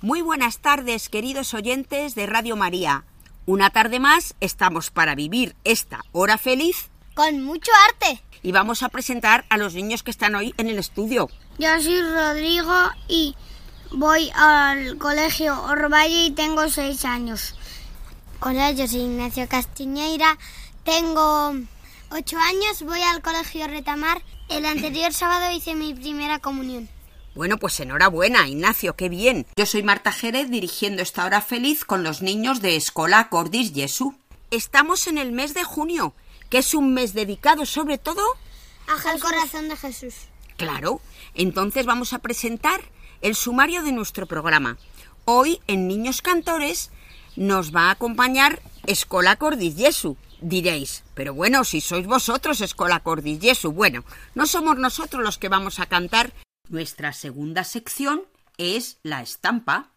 Muy buenas tardes, queridos oyentes de Radio María. Una tarde más estamos para vivir esta hora feliz Con mucho arte. y vamos a presentar a los niños que están hoy en el estudio. Yo soy Rodrigo y voy al colegio Orvalle y tengo seis años. Hola, yo soy Ignacio Castiñeira, tengo ocho años, voy al colegio Retamar. El anterior sábado hice mi primera comunión. Bueno, pues enhorabuena, Ignacio, qué bien. Yo soy Marta Jerez dirigiendo esta hora feliz con los niños de Escola Cordis Jesu. Estamos en el mes de junio, que es un mes dedicado sobre todo Al corazón de Jesús. Claro, entonces vamos a presentar el sumario de nuestro programa. Hoy en Niños Cantores nos va a acompañar Escola Cordis Jesu. Diréis, pero bueno, si sois vosotros Escola Cordis Jesu. Bueno, no somos nosotros los que vamos a cantar. Nuestra segunda sección es la estampa.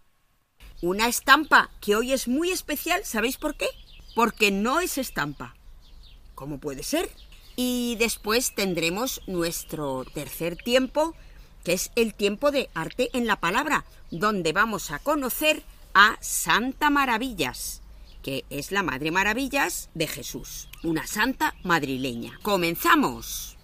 Una estampa que hoy es muy especial, ¿sabéis por qué? Porque no es estampa. ¿Cómo puede ser? Y después tendremos nuestro tercer tiempo, que es el tiempo de arte en la palabra, donde vamos a conocer a Santa Maravillas, que es la Madre Maravillas de Jesús, una santa madrileña. ¡Comenzamos!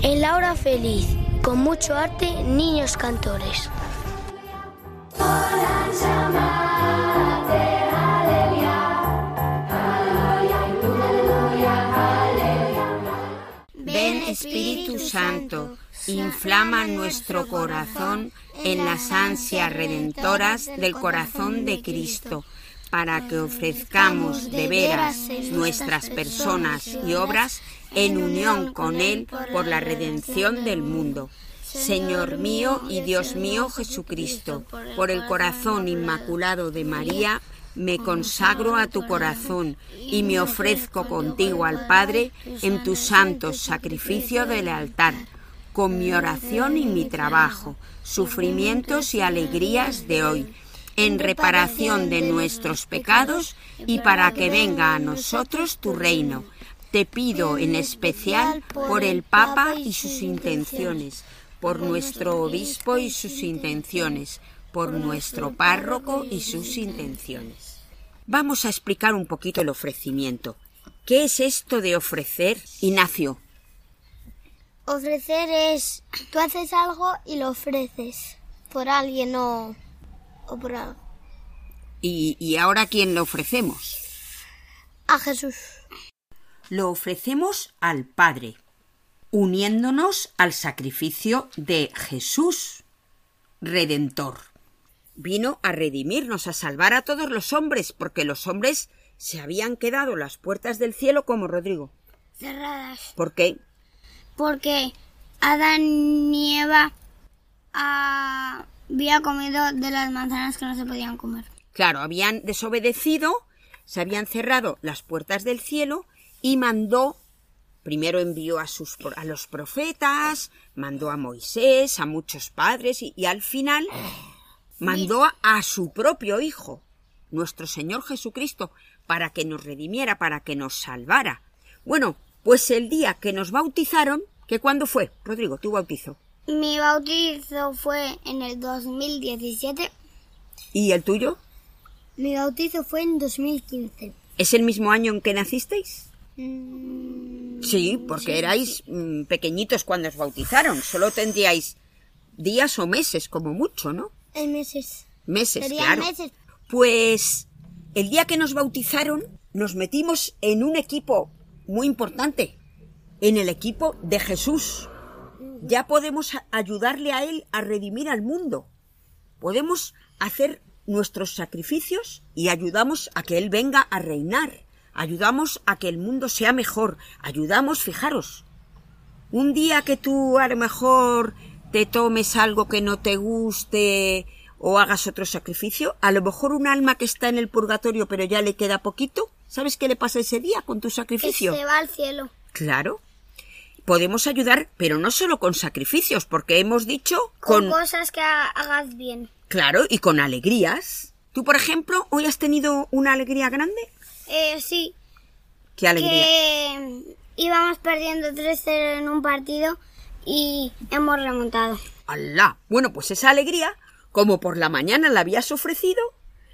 En la hora feliz, con mucho arte, niños cantores. Espíritu Santo, inflama nuestro corazón en las ansias redentoras del corazón de Cristo, para que ofrezcamos de veras nuestras personas y obras en unión con Él por la redención del mundo. Señor mío y Dios mío Jesucristo, por el corazón inmaculado de María, me consagro a tu corazón y me ofrezco contigo al Padre en tu santo sacrificio del altar, con mi oración y mi trabajo, sufrimientos y alegrías de hoy, en reparación de nuestros pecados y para que venga a nosotros tu reino. Te pido en especial por el Papa y sus intenciones, por nuestro obispo y sus intenciones, por nuestro párroco y sus intenciones. Vamos a explicar un poquito el ofrecimiento. ¿Qué es esto de ofrecer, Ignacio? Ofrecer es, tú haces algo y lo ofreces por alguien o, o por algo. ¿Y, y ahora quién lo ofrecemos? A Jesús. Lo ofrecemos al Padre, uniéndonos al sacrificio de Jesús, Redentor. Vino a redimirnos, a salvar a todos los hombres, porque los hombres se habían quedado las puertas del cielo como Rodrigo. Cerradas. ¿Por qué? Porque Adán y Eva ah, había comido de las manzanas que no se podían comer. Claro, habían desobedecido, se habían cerrado las puertas del cielo y mandó, primero envió a, sus, a los profetas, mandó a Moisés, a muchos padres y, y al final mandó a, su propio Hijo, nuestro Señor Jesucristo, para que nos redimiera, para que nos salvara. Bueno, pues el día que nos bautizaron, ¿que cuándo fue? Rodrigo, tu bautizo. Mi bautizo fue en el 2017. ¿Y el tuyo? Mi bautizo fue en 2015. ¿Es el mismo año en que nacisteis? Mm, Sí, porque erais mm, pequeñitos cuando os bautizaron. Solo tendríais días o meses, como mucho, ¿no? En meses. Meses, Serían claro. meses. Pues el día que nos bautizaron, nos metimos en un equipo muy importante, en el equipo de Jesús. Ya podemos ayudarle a Él a redimir al mundo. podemos hacer nuestros sacrificios y ayudamos a que Él venga a reinar, ayudamos a que el mundo sea mejor, ayudamos, fijaros, un día que tú a lo mejor te tomes algo que no te guste o hagas otro sacrificio, a lo mejor un alma que está en el purgatorio pero ya le queda poquito, ¿sabes qué le pasa ese día con tu sacrificio? se va al cielo. Claro. Podemos ayudar, pero no solo con sacrificios, porque hemos dicho Con, cosas que ha- hagas bien. Claro, y con alegrías. Tú, por ejemplo, hoy has tenido una alegría grande. Eh, sí, ¿Qué alegría? que íbamos perdiendo 3-0 en un partido y hemos remontado. ¡Alá! Bueno, pues esa alegría, como por la mañana la habías ofrecido,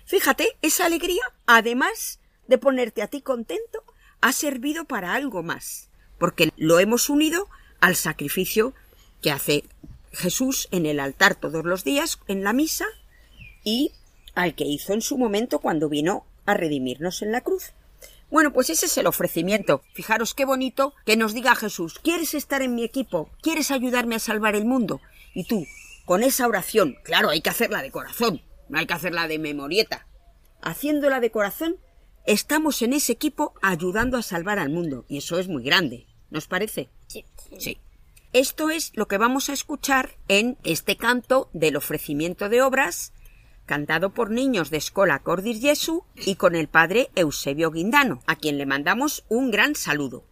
fíjate, esa alegría, además de ponerte a ti contento, ha servido para algo más, porque lo hemos unido al sacrificio que hace Jesús en el altar todos los días, en la misa, y al que hizo en su momento cuando vino a redimirnos en la cruz. Bueno, pues ese es el ofrecimiento. Fijaros qué bonito que nos diga Jesús, ¿quieres estar en mi equipo? ¿Quieres ayudarme a salvar el mundo? Y tú, con esa oración, claro, hay que hacerla de corazón, no hay que hacerla de memorieta. Haciéndola de corazón, estamos en ese equipo ayudando a salvar al mundo. Y eso es muy grande, ¿nos parece? Sí. Sí. Esto es lo que vamos a escuchar en este canto del ofrecimiento de obras, cantado por niños de Escola Cordis Jesu y con el padre Eusebio Guindano, a quien le mandamos un gran saludo.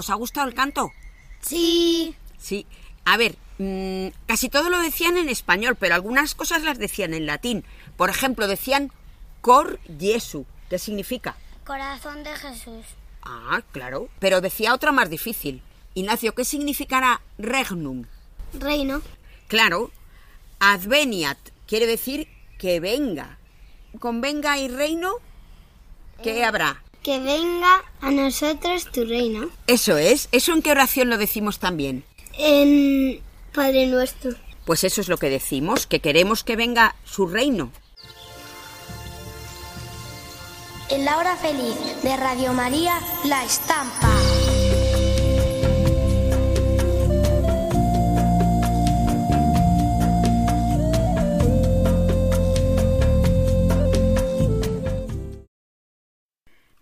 ¿Os ha gustado el canto? Sí. Sí. A ver, mm, casi todo lo decían en español, pero algunas cosas las decían en latín. Por ejemplo, decían Cor Jesu. ¿Qué significa? Corazón de Jesús. Ah, claro. Pero decía otra más difícil. Ignacio, ¿qué significará regnum? Reino. Claro. Adveniat quiere decir que venga. Con venga y reino, ¿qué habrá? Que venga a nosotros tu reino. Eso es. ¿Eso en qué oración lo decimos también? En Padre nuestro. Pues eso es lo que decimos, que queremos que venga su reino. En la hora feliz de Radio María, La Estampa.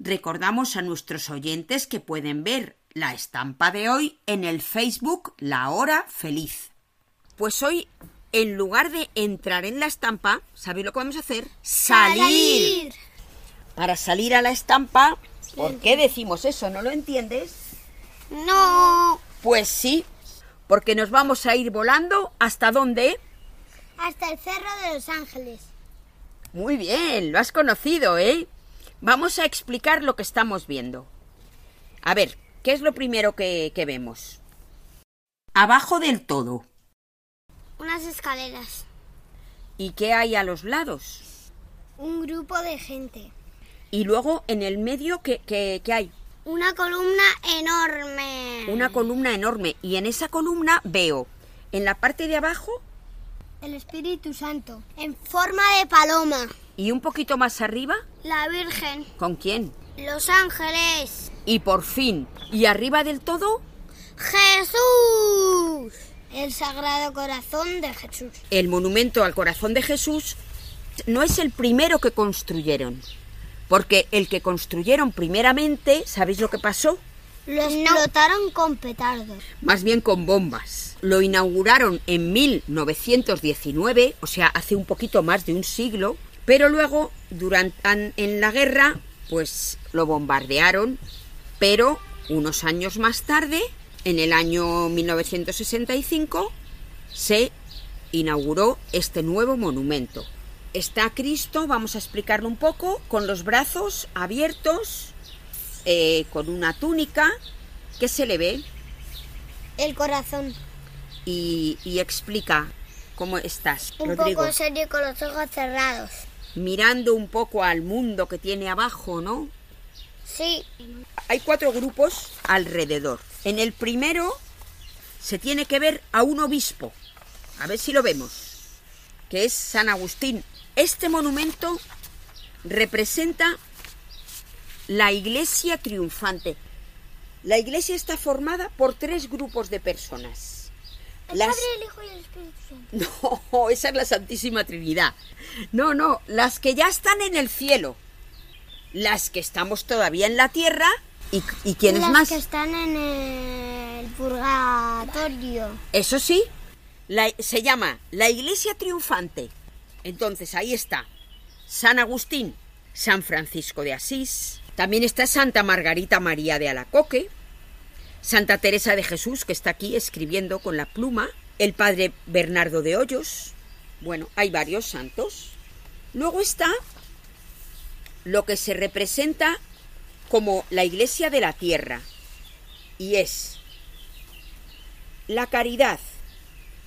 Recordamos a nuestros oyentes que pueden ver la estampa de hoy en el Facebook La Hora Feliz. Pues hoy, en lugar de entrar en la estampa, ¿sabéis lo que vamos a hacer? Salir. Para salir a la estampa, ¿por qué decimos eso? ¿No lo entiendes? No. Pues sí, porque nos vamos a ir volando hasta dónde? Hasta el Cerro de los Ángeles. Muy bien, lo has conocido, ¿eh? Vamos a explicar lo que estamos viendo. A ver, ¿qué es lo primero que, que vemos? Abajo del todo. Unas escaleras. ¿Y qué hay a los lados? Un grupo de gente. Y luego en el medio, ¿qué, qué- qué hay? Una columna enorme. Una columna enorme. Y en esa columna veo, en la parte de abajo El Espíritu Santo. En forma de paloma. Y un poquito más arriba, La Virgen. ¿con quién? Los ángeles. Y por fin, y arriba del todo, Jesús. El Sagrado Corazón de Jesús. el monumento al corazón de Jesús no es el primero que construyeron. Porque el que construyeron primeramente, ¿sabéis lo que pasó? Lo explotaron con petardos. Más bien con bombas. Lo inauguraron en 1919, o sea, hace un poquito más de un siglo, pero luego, durante en la guerra, pues lo bombardearon, pero unos años más tarde, en el año 1965, se inauguró este nuevo monumento. Está Cristo, vamos a explicarlo un poco, con los brazos abiertos, eh, con una túnica, que se le ve El corazón. y, y explica cómo estás, Un Rodrigo. poco serio con los ojos cerrados. Mirando un poco al mundo que tiene abajo, ¿no? Sí. Hay cuatro grupos alrededor. En el primero se tiene que ver a un obispo. A ver si lo vemos. Que es San Agustín. Este monumento representa la iglesia triunfante. La iglesia está formada por tres grupos de personas. El Las- Padre, el Hijo y el Espíritu Santo. No, esa es la Santísima Trinidad. No, no, las que ya están en el cielo. Las que estamos todavía en la tierra. ¿Y, y quiénes Las más? que están en el purgatorio. Eso sí, la- se llama la Iglesia Triunfante. Entonces ahí está San Agustín, San Francisco de Asís, también está Santa Margarita María de Alacoque, Santa Teresa de Jesús, que está aquí escribiendo con la pluma, el Padre Bernardo de Hoyos, bueno, hay varios santos. Luego está lo que se representa como la Iglesia de la Tierra, y es la caridad,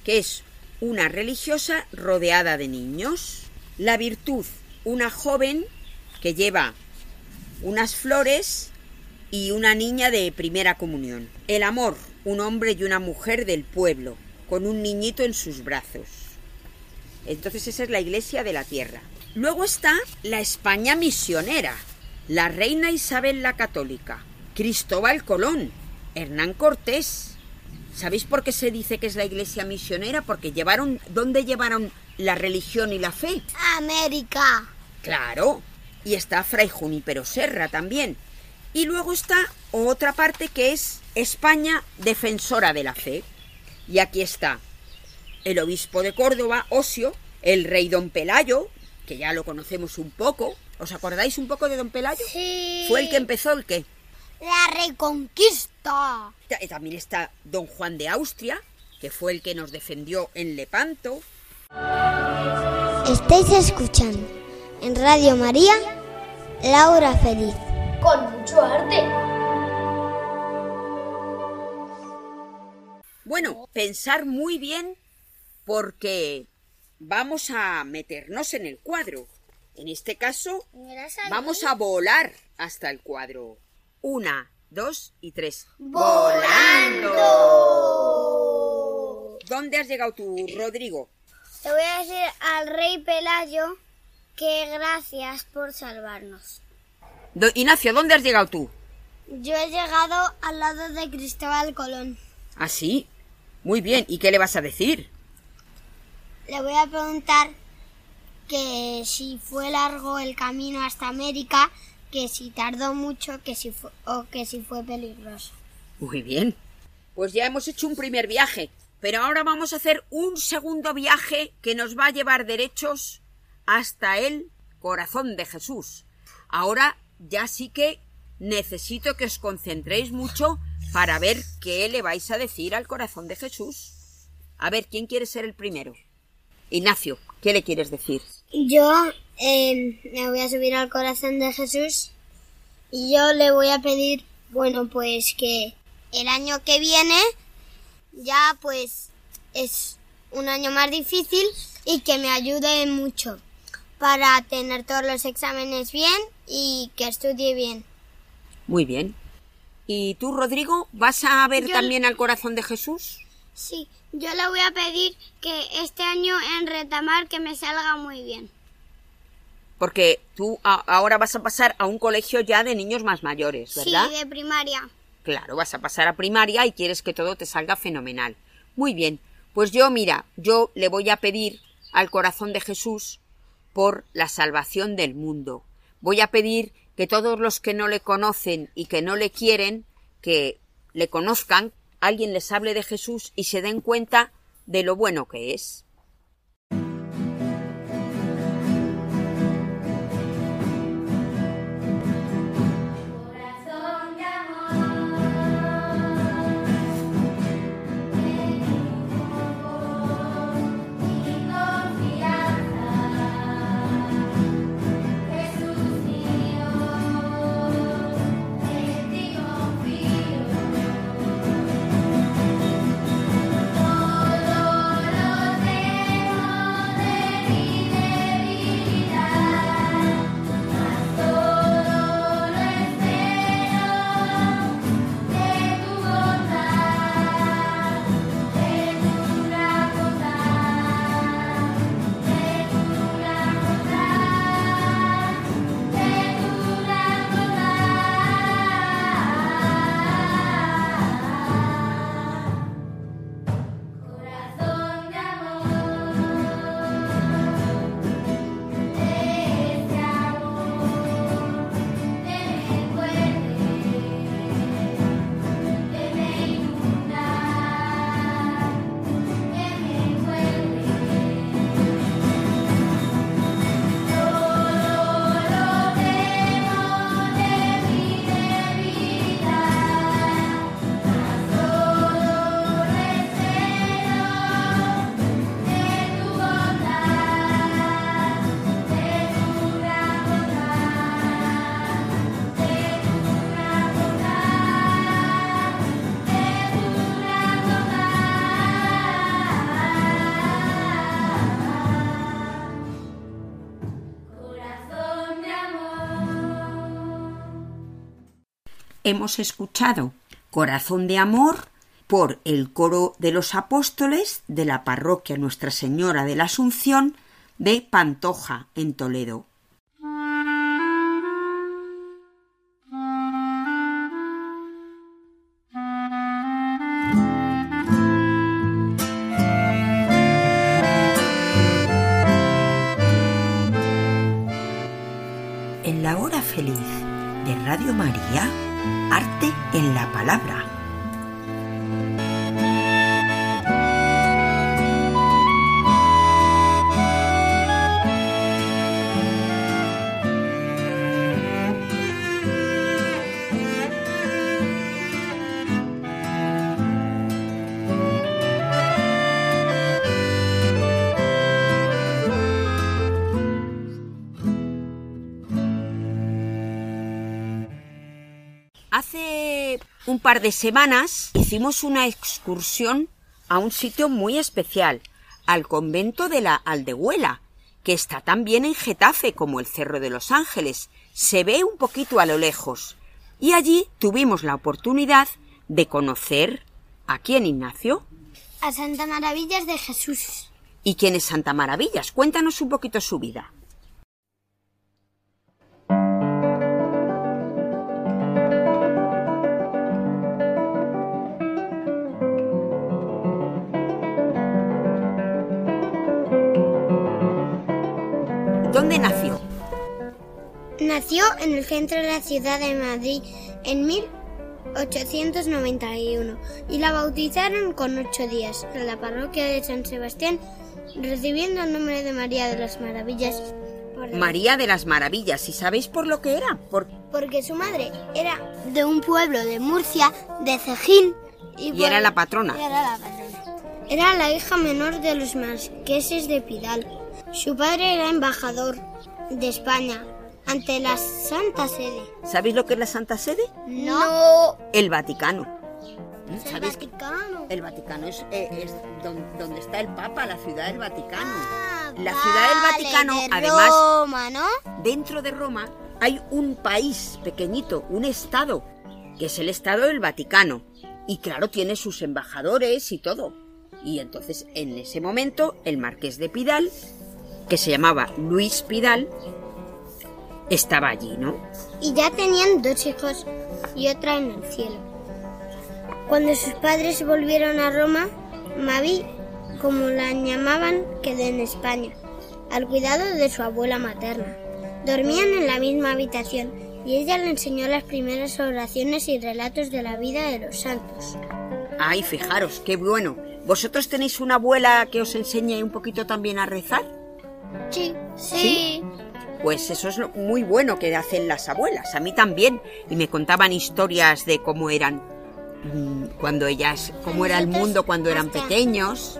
que es una religiosa rodeada de niños. La virtud, una joven que lleva unas flores y una niña de primera comunión. El amor, un hombre y una mujer del pueblo, con un niñito en sus brazos. Entonces esa es la iglesia de la tierra. Luego está la España misionera, la reina Isabel la católica, Cristóbal Colón, Hernán Cortés. ¿Sabéis por qué se dice que es la iglesia misionera? Porque llevaron, ¿dónde llevaron la religión y la fe? América. Claro. Y está Fray Junípero Serra también. Y luego está otra parte que es España defensora de la fe. Y aquí está el obispo de Córdoba, Osio, el rey don Pelayo, que ya lo conocemos un poco. ¿Os acordáis un poco de don Pelayo? Sí. Fue el que empezó el qué? La Reconquista. Ta- También está don Juan de Austria, que fue el que nos defendió en Lepanto. Estáis escuchando en Radio María Laura Feliz. Con mucho arte. Bueno, pensar muy bien porque vamos a meternos en el cuadro. En este caso, vamos a volar hasta el cuadro. Una, dos y tres. ¡Volando! ¿Dónde has llegado tú, Rodrigo? Te voy a decir al rey Pelayo que gracias por salvarnos. Do- Ignacio, ¿dónde has llegado tú? Yo he llegado al lado de Cristóbal Colón. ¿Ah, sí? Muy bien. ¿Y qué le vas a decir? Le voy a preguntar que si fue largo el camino hasta América, que si tardó mucho, que si fue, o que si fue peligroso. Muy bien. Pues ya hemos hecho un primer viaje, pero ahora vamos a hacer un segundo viaje que nos va a llevar derechos hasta el corazón de Jesús. Ahora ya sí que necesito que os concentréis mucho para ver qué le vais a decir al corazón de Jesús. A ver, ¿quién quiere ser el primero? Ignacio, ¿qué le quieres decir? Yo eh, me voy a subir al corazón de Jesús y yo le voy a pedir, bueno, pues que el año que viene ya pues es un año más difícil y que me ayude mucho para tener todos los exámenes bien y que estudie bien. Muy bien. ¿Y tú, Rodrigo, vas a ver Yo- también al corazón de Jesús? Sí, yo le voy a pedir que este año en retamar que me salga muy bien. Porque tú ahora vas a pasar a un colegio ya de niños más mayores, ¿verdad? Sí, de primaria. Claro, vas a pasar a primaria y quieres que todo te salga fenomenal. Muy bien, pues yo, mira, yo le voy a pedir al corazón de Jesús por la salvación del mundo. Voy a pedir que todos los que no le conocen y que no le quieren, que le conozcan, alguien les hable de Jesús y se den cuenta de lo bueno que es. Hemos escuchado Corazón de Amor por el coro de los apóstoles de la parroquia Nuestra Señora de la Asunción de Pantoja, en Toledo. Par de semanas hicimos una excursión a un sitio muy especial, al convento de la Aldehuela, que está también en Getafe como el Cerro de los Ángeles. Se ve un poquito a lo lejos. Y allí tuvimos la oportunidad de conocer a quién, Ignacio. A Santa Maravillas de Jesús. ¿Y quién es Santa Maravillas? Cuéntanos un poquito su vida. Nació en el centro de la ciudad de Madrid en 1891 y la bautizaron con ocho días en la parroquia de San Sebastián, recibiendo el nombre de María de las Maravillas. María de las Maravillas. ¿Y sabéis por lo que era? Por... Porque su madre era de un pueblo de Murcia, de Cejín. Y por- era la patrona. Era la patrona. Era la hija menor de los marqueses de Pidal. Su padre era embajador de España ante la Santa Sede. ¿Sabéis lo que es la Santa Sede? No. El Vaticano. El ¿Sabéis que Vaticano. el Vaticano es, eh, es don- donde está el Papa, la ciudad del Vaticano? Ah, la ciudad del Vaticano, de además, Roma, ¿no? dentro de Roma hay un país pequeñito, un estado, que es el estado del Vaticano. Y claro, tiene sus embajadores y todo. Y entonces, en ese momento, el marqués de Pidal, que se llamaba Luis Pidal, estaba allí, ¿no? Y ya tenían dos hijos y otra en el cielo. Cuando sus padres volvieron a Roma, Mavi, como la llamaban, quedó en España, al cuidado de su abuela materna. Dormían en la misma habitación y ella le enseñó las primeras oraciones y relatos de la vida de los santos. Ay, fijaros, qué bueno. ¿Vosotros tenéis una abuela que os enseñe un poquito también a rezar? Sí, sí. Pues eso es lo muy bueno que hacen las abuelas, a mí también. Y me contaban historias de cómo eran mm, cuando ellas, cómo era el mundo cuando eran pequeños.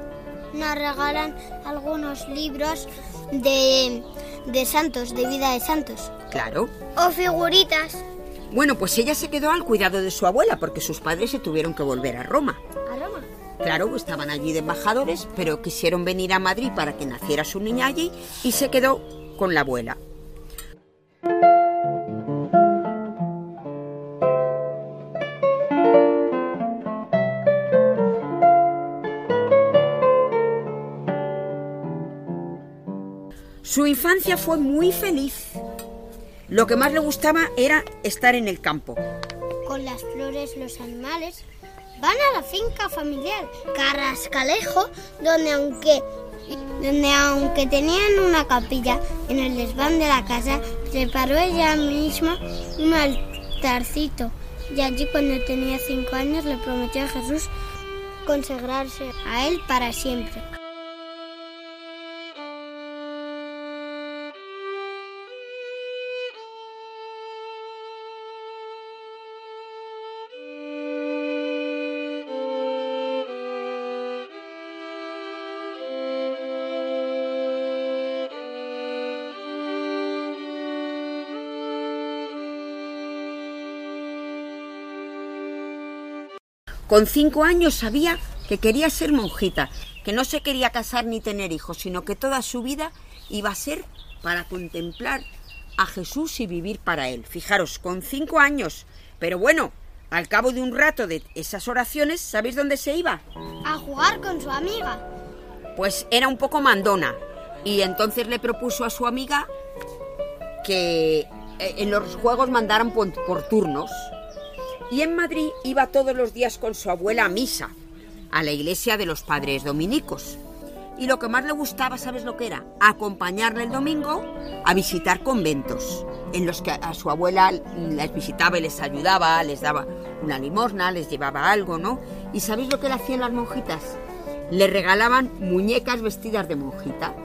Nos regalan algunos libros de, de santos, de vida de santos. Claro. O figuritas. Bueno, pues ella se quedó al cuidado de su abuela porque sus padres se tuvieron que volver a Roma. A Roma. Claro, estaban allí de embajadores, pero quisieron venir a Madrid para que naciera su niña allí y se quedó con la abuela. Su infancia fue muy feliz. Lo que más le gustaba era estar en el campo. con las flores, los animales, van a la finca familiar Carrascalejo, donde aunque, donde aunque tenían una capilla en el desván de la casa, preparó ella misma un altarcito. Y allí cuando tenía cinco años le prometió a Jesús consagrarse a él para siempre. Con cinco años sabía que quería ser monjita, que no se quería casar ni tener hijos, sino que toda su vida iba a ser para contemplar a Jesús y vivir para él. Fijaros, con cinco años. Pero bueno, al cabo de un rato de esas oraciones, ¿sabéis dónde se iba? A jugar con su amiga. Pues era un poco mandona. Y entonces le propuso a su amiga que eh, en los juegos mandaran por, por turnos. Y en Madrid iba todos los días con su abuela a misa, a la iglesia de los padres dominicos. Y lo que más le gustaba, ¿sabes lo que era? Acompañarle el domingo a visitar conventos, en los que a su abuela les visitaba y les ayudaba, les daba una limosna, les llevaba algo, ¿no? ¿Y sabéis lo que le hacían las monjitas? Le regalaban muñecas vestidas de monjita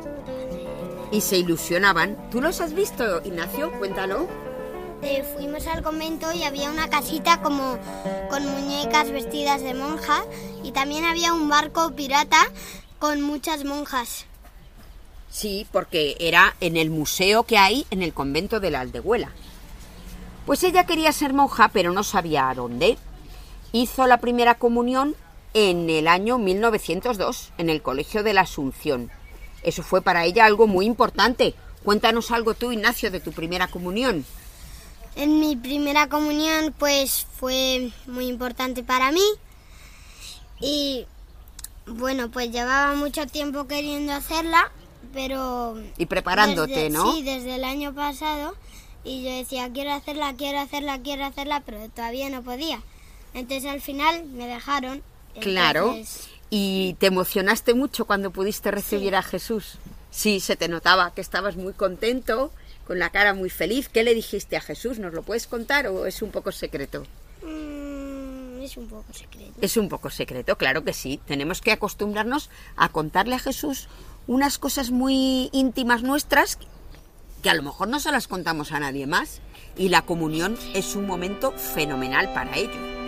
y se ilusionaban. ¿Tú los has visto, Ignacio? Cuéntalo. Eh, fuimos al convento y había una casita como con muñecas vestidas de monja y también había un barco pirata con muchas monjas. Sí, porque era en el museo que hay en el convento de la Aldehuela. Pues ella quería ser monja, pero no sabía a dónde. hizo la primera comunión en el año 1902 en el Colegio de la Asunción. Eso fue para ella algo muy importante. Cuéntanos algo tú, Ignacio, de tu primera comunión. En mi primera comunión pues fue muy importante para mí y bueno pues llevaba mucho tiempo queriendo hacerla pero Y preparándote, desde- ¿no? Sí, desde el año pasado y yo decía quiero hacerla, quiero hacerla, quiero hacerla pero todavía no podía. Entonces al final me dejaron. Claro. ¿Y te emocionaste mucho cuando pudiste recibir a Jesús? Sí, se te notaba que estabas muy contento, con la cara muy feliz. ¿Qué le dijiste a Jesús? ¿Nos lo puedes contar o es un poco secreto? mm, es un poco secreto. Es un poco secreto, claro que sí. Tenemos que acostumbrarnos a contarle a Jesús unas cosas muy íntimas nuestras que a lo mejor no se las contamos a nadie más. Y la comunión es un momento fenomenal para ello.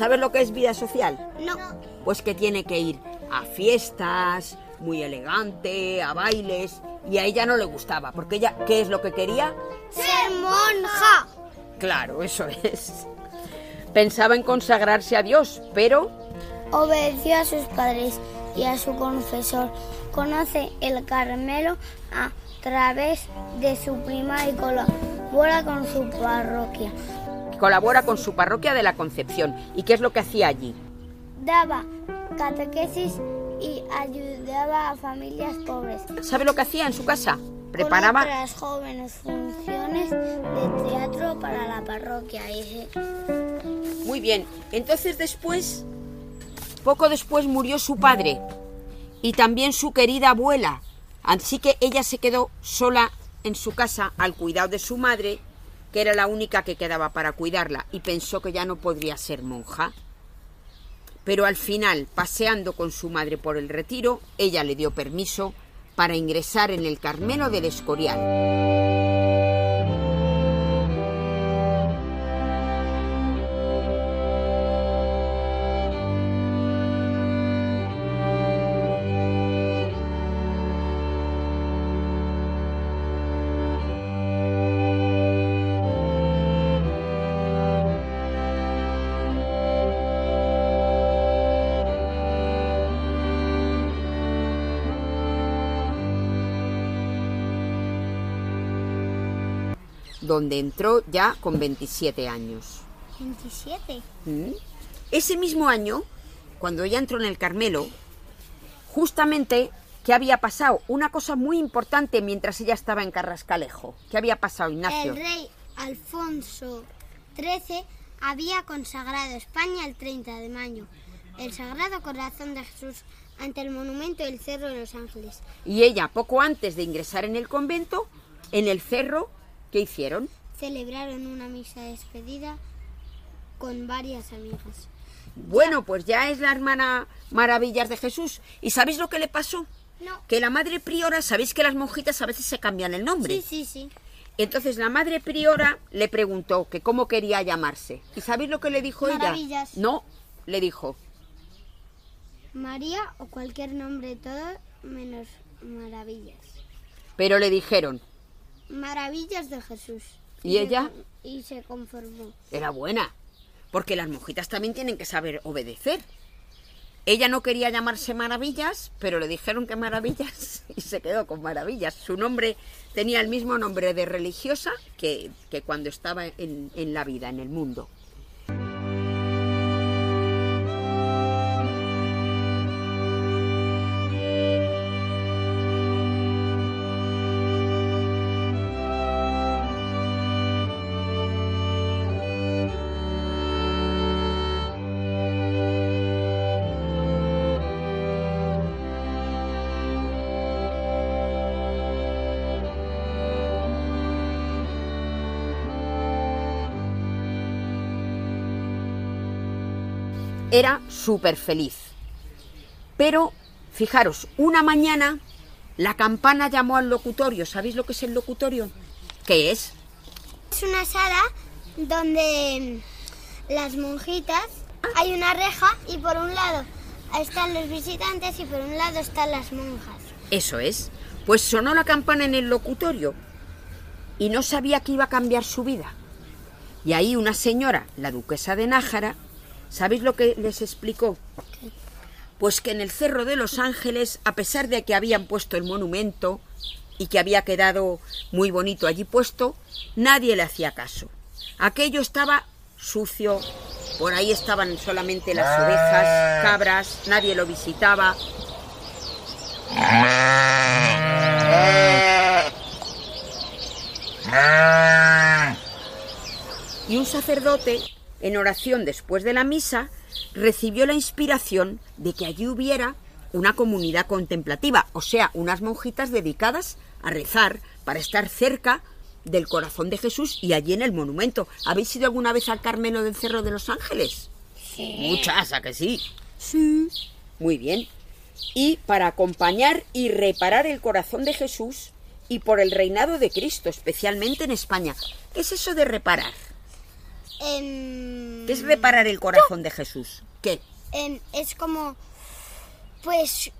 ¿Sabes lo que es vida social? No. Pues que tiene que ir a fiestas, muy elegante, a bailes, y a ella no le gustaba, porque ella, ¿qué es lo que quería? ¡Ser monja! Claro, eso es. Pensaba en consagrarse a Dios, pero Obedeció a sus padres y a su confesor. Conoce el Carmelo a través de su prima y colabora con su parroquia. Colabora con su parroquia de la Concepción. ¿Y qué es lo que hacía allí? Daba catequesis y ayudaba a familias pobres. ¿Sabe lo que hacía en su casa? Preparaba otras jóvenes funciones de teatro para la parroquia. Muy bien. Entonces después, poco después murió su padre y también su querida abuela. Así que ella se quedó sola en su casa al cuidado de su madre, que era la única que quedaba para cuidarla, y pensó que ya no podría ser monja. Pero al final, paseando con su madre por el retiro, ella le dio permiso para ingresar en el Carmelo del Escorial. Donde entró ya con 27 años. 27. ¿Mm? Ese mismo año, cuando ella entró en el Carmelo, justamente, ¿qué había pasado? Una cosa muy importante mientras ella estaba en Carrascalejo. ¿Qué había pasado, Ignacio? El rey Alfonso XIII había consagrado España el 30 de mayo, el Sagrado Corazón de Jesús, ante el monumento del Cerro de los Ángeles. Y ella, poco antes de ingresar en el convento, en el cerro, ¿qué hicieron? Celebraron una misa de despedida con varias amigas. Bueno, pues ya es la hermana Maravillas de Jesús. ¿Y sabéis lo que le pasó? No. Que la madre priora, sabéis que las monjitas a veces se cambian el nombre. Sí, sí, sí. Entonces la madre priora le preguntó que cómo quería llamarse. ¿Y sabéis lo que le dijo Maravillas. ella? No, le dijo, María o cualquier nombre, todo menos maravillas. pero le dijeron, Maravillas de Jesús. ¿Y se ella? con- Y se conformó. era buena, porque las monjitas también tienen que saber obedecer. Ella no quería llamarse Maravillas, pero le dijeron que Maravillas y se quedó con Maravillas. Su nombre tenía el mismo nombre de religiosa que, que cuando estaba en, en la vida, en el mundo. Era súper feliz. Pero, fijaros, una mañana la campana llamó al locutorio. ¿Sabéis lo que es el locutorio? ¿Qué es? Es una sala donde las monjitas hay una reja y por un lado están los visitantes y por un lado están las monjas. Eso es. Pues sonó la campana en el locutorio y no sabía que iba a cambiar su vida. Y ahí una señora, la duquesa de Nájara, ¿sabéis lo que les explicó? Pues que en el Cerro de los Ángeles, a pesar de que habían puesto el monumento y que había quedado muy bonito allí puesto, nadie le hacía caso. Aquello estaba sucio, por ahí estaban solamente las ovejas, cabras, nadie lo visitaba. Y un sacerdote, en oración después de la misa, recibió la inspiración de que allí hubiera una comunidad contemplativa, o sea, unas monjitas dedicadas a rezar para estar cerca del corazón de Jesús y allí en el monumento. ¿Habéis ido alguna vez al Carmelo del Cerro de los Ángeles? Sí. Muchas, ¿a que sí? Sí. Muy bien. Y para acompañar y reparar el corazón de Jesús y por el reinado de Cristo, especialmente en España. ¿Qué es eso de reparar? Em, ¿Qué es reparar el corazón de Jesús? ¿Qué? em, es como, pues,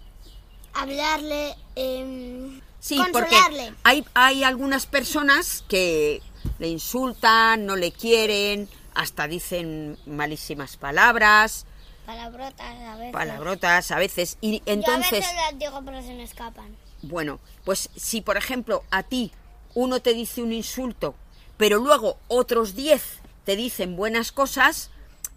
hablarle, em, Sí, porque hay, hay algunas personas que le insultan, no le quieren, hasta dicen malísimas palabras, Palabrotas a veces. palabrotas a veces. Y Yo a entonces, veces las digo pero se me escapan. bueno, pues si por ejemplo a ti uno te dice un insulto, pero luego otros diez te dicen buenas cosas,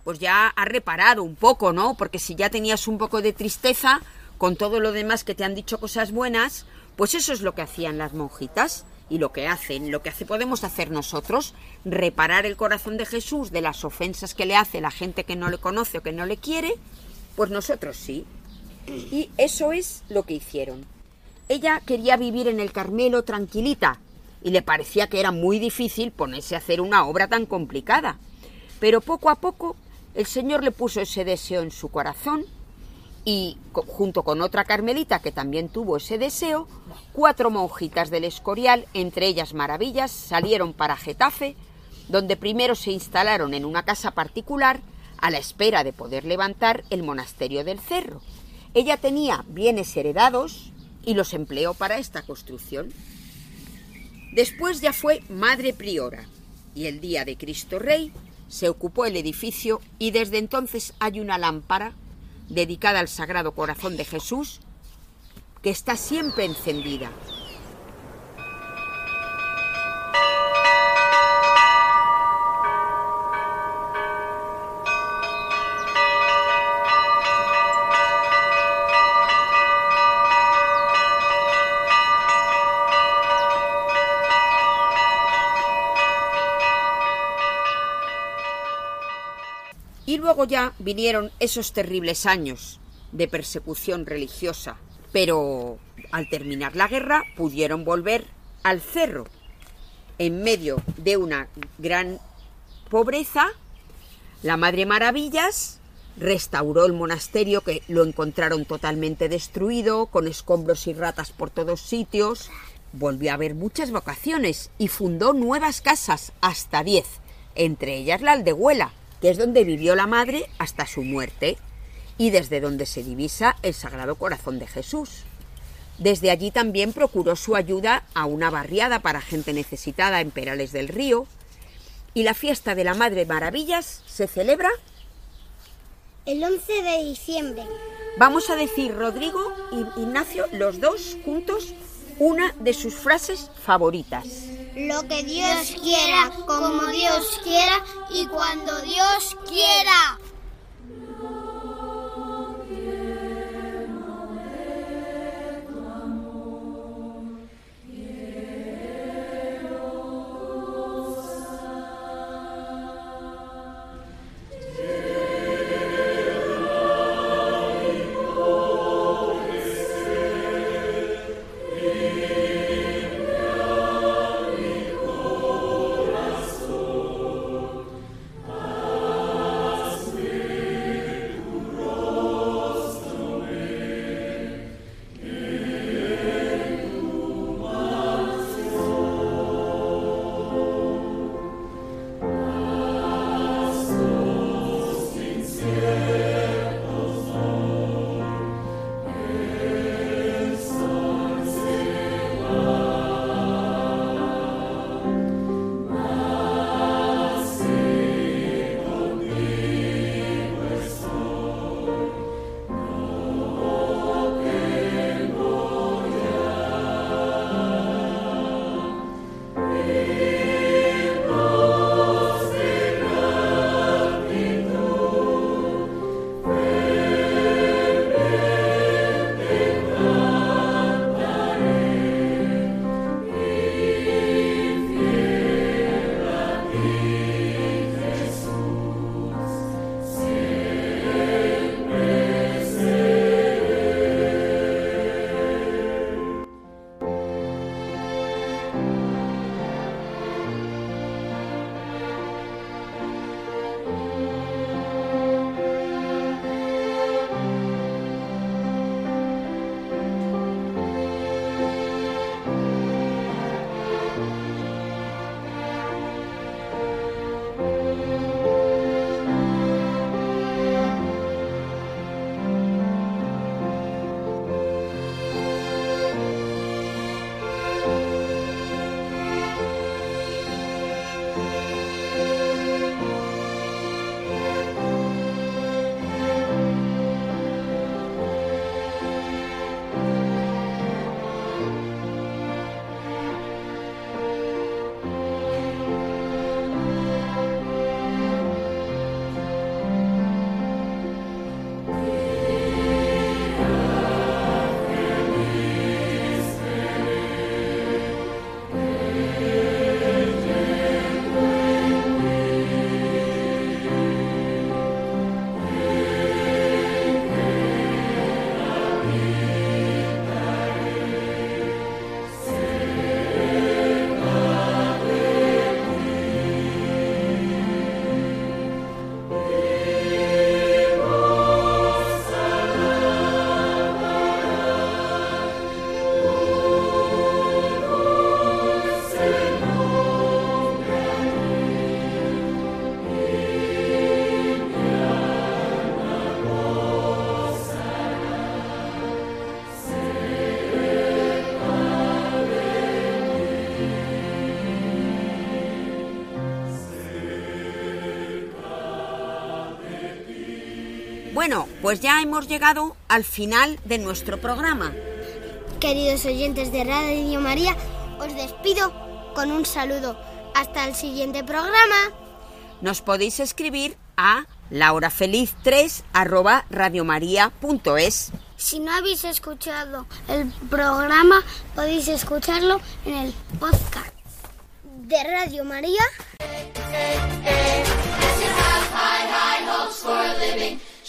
pues ya has reparado un poco, ¿no? Porque si ya tenías un poco de tristeza con todo lo demás que te han dicho cosas buenas, pues eso es lo que hacían las monjitas y lo que hacen, lo que podemos hacer nosotros, reparar el corazón de Jesús de las ofensas que le hace la gente que no le conoce o que no le quiere, pues nosotros sí. Y eso es lo que hicieron. Ella quería vivir en el Carmelo tranquilita y le parecía que era muy difícil ponerse a hacer una obra tan complicada. Pero poco a poco el Señor le puso ese deseo en su corazón y junto con otra carmelita que también tuvo ese deseo, cuatro monjitas del Escorial, entre ellas Maravillas, salieron para Getafe, donde primero se instalaron en una casa particular a la espera de poder levantar el monasterio del Cerro. Ella tenía bienes heredados y los empleó para esta construcción. Después ya fue madre priora y el día de Cristo Rey se ocupó el edificio y desde entonces hay una lámpara dedicada al Sagrado Corazón de Jesús que está siempre encendida. Ya vinieron esos terribles años de persecución religiosa, pero al terminar la guerra pudieron volver al cerro. En medio de una gran pobreza, la Madre Maravillas restauró el monasterio que lo encontraron totalmente destruido, con escombros y ratas por todos sitios. Volvió a haber muchas vocaciones y fundó nuevas casas, hasta diez, entre ellas la aldehuela, que es donde vivió la madre hasta su muerte y desde donde se divisa el Sagrado Corazón de Jesús. Desde allí también procuró su ayuda a una barriada para gente necesitada en Perales del Río. Y la fiesta de la Madre Maravillas se celebra. El 11 de diciembre. Vamos a decir Rodrigo y Ignacio, los dos juntos, una de sus frases favoritas. Lo que Dios quiera, como Dios quiera y cuando Dios quiera. Bueno, pues ya hemos llegado al final de nuestro programa. Queridos oyentes de Radio María, os despido con un saludo. Hasta el siguiente programa. Nos podéis escribir a laurafeliz3 arroba radiomaria.es. Si no habéis escuchado el programa, podéis escucharlo en el podcast de Radio María.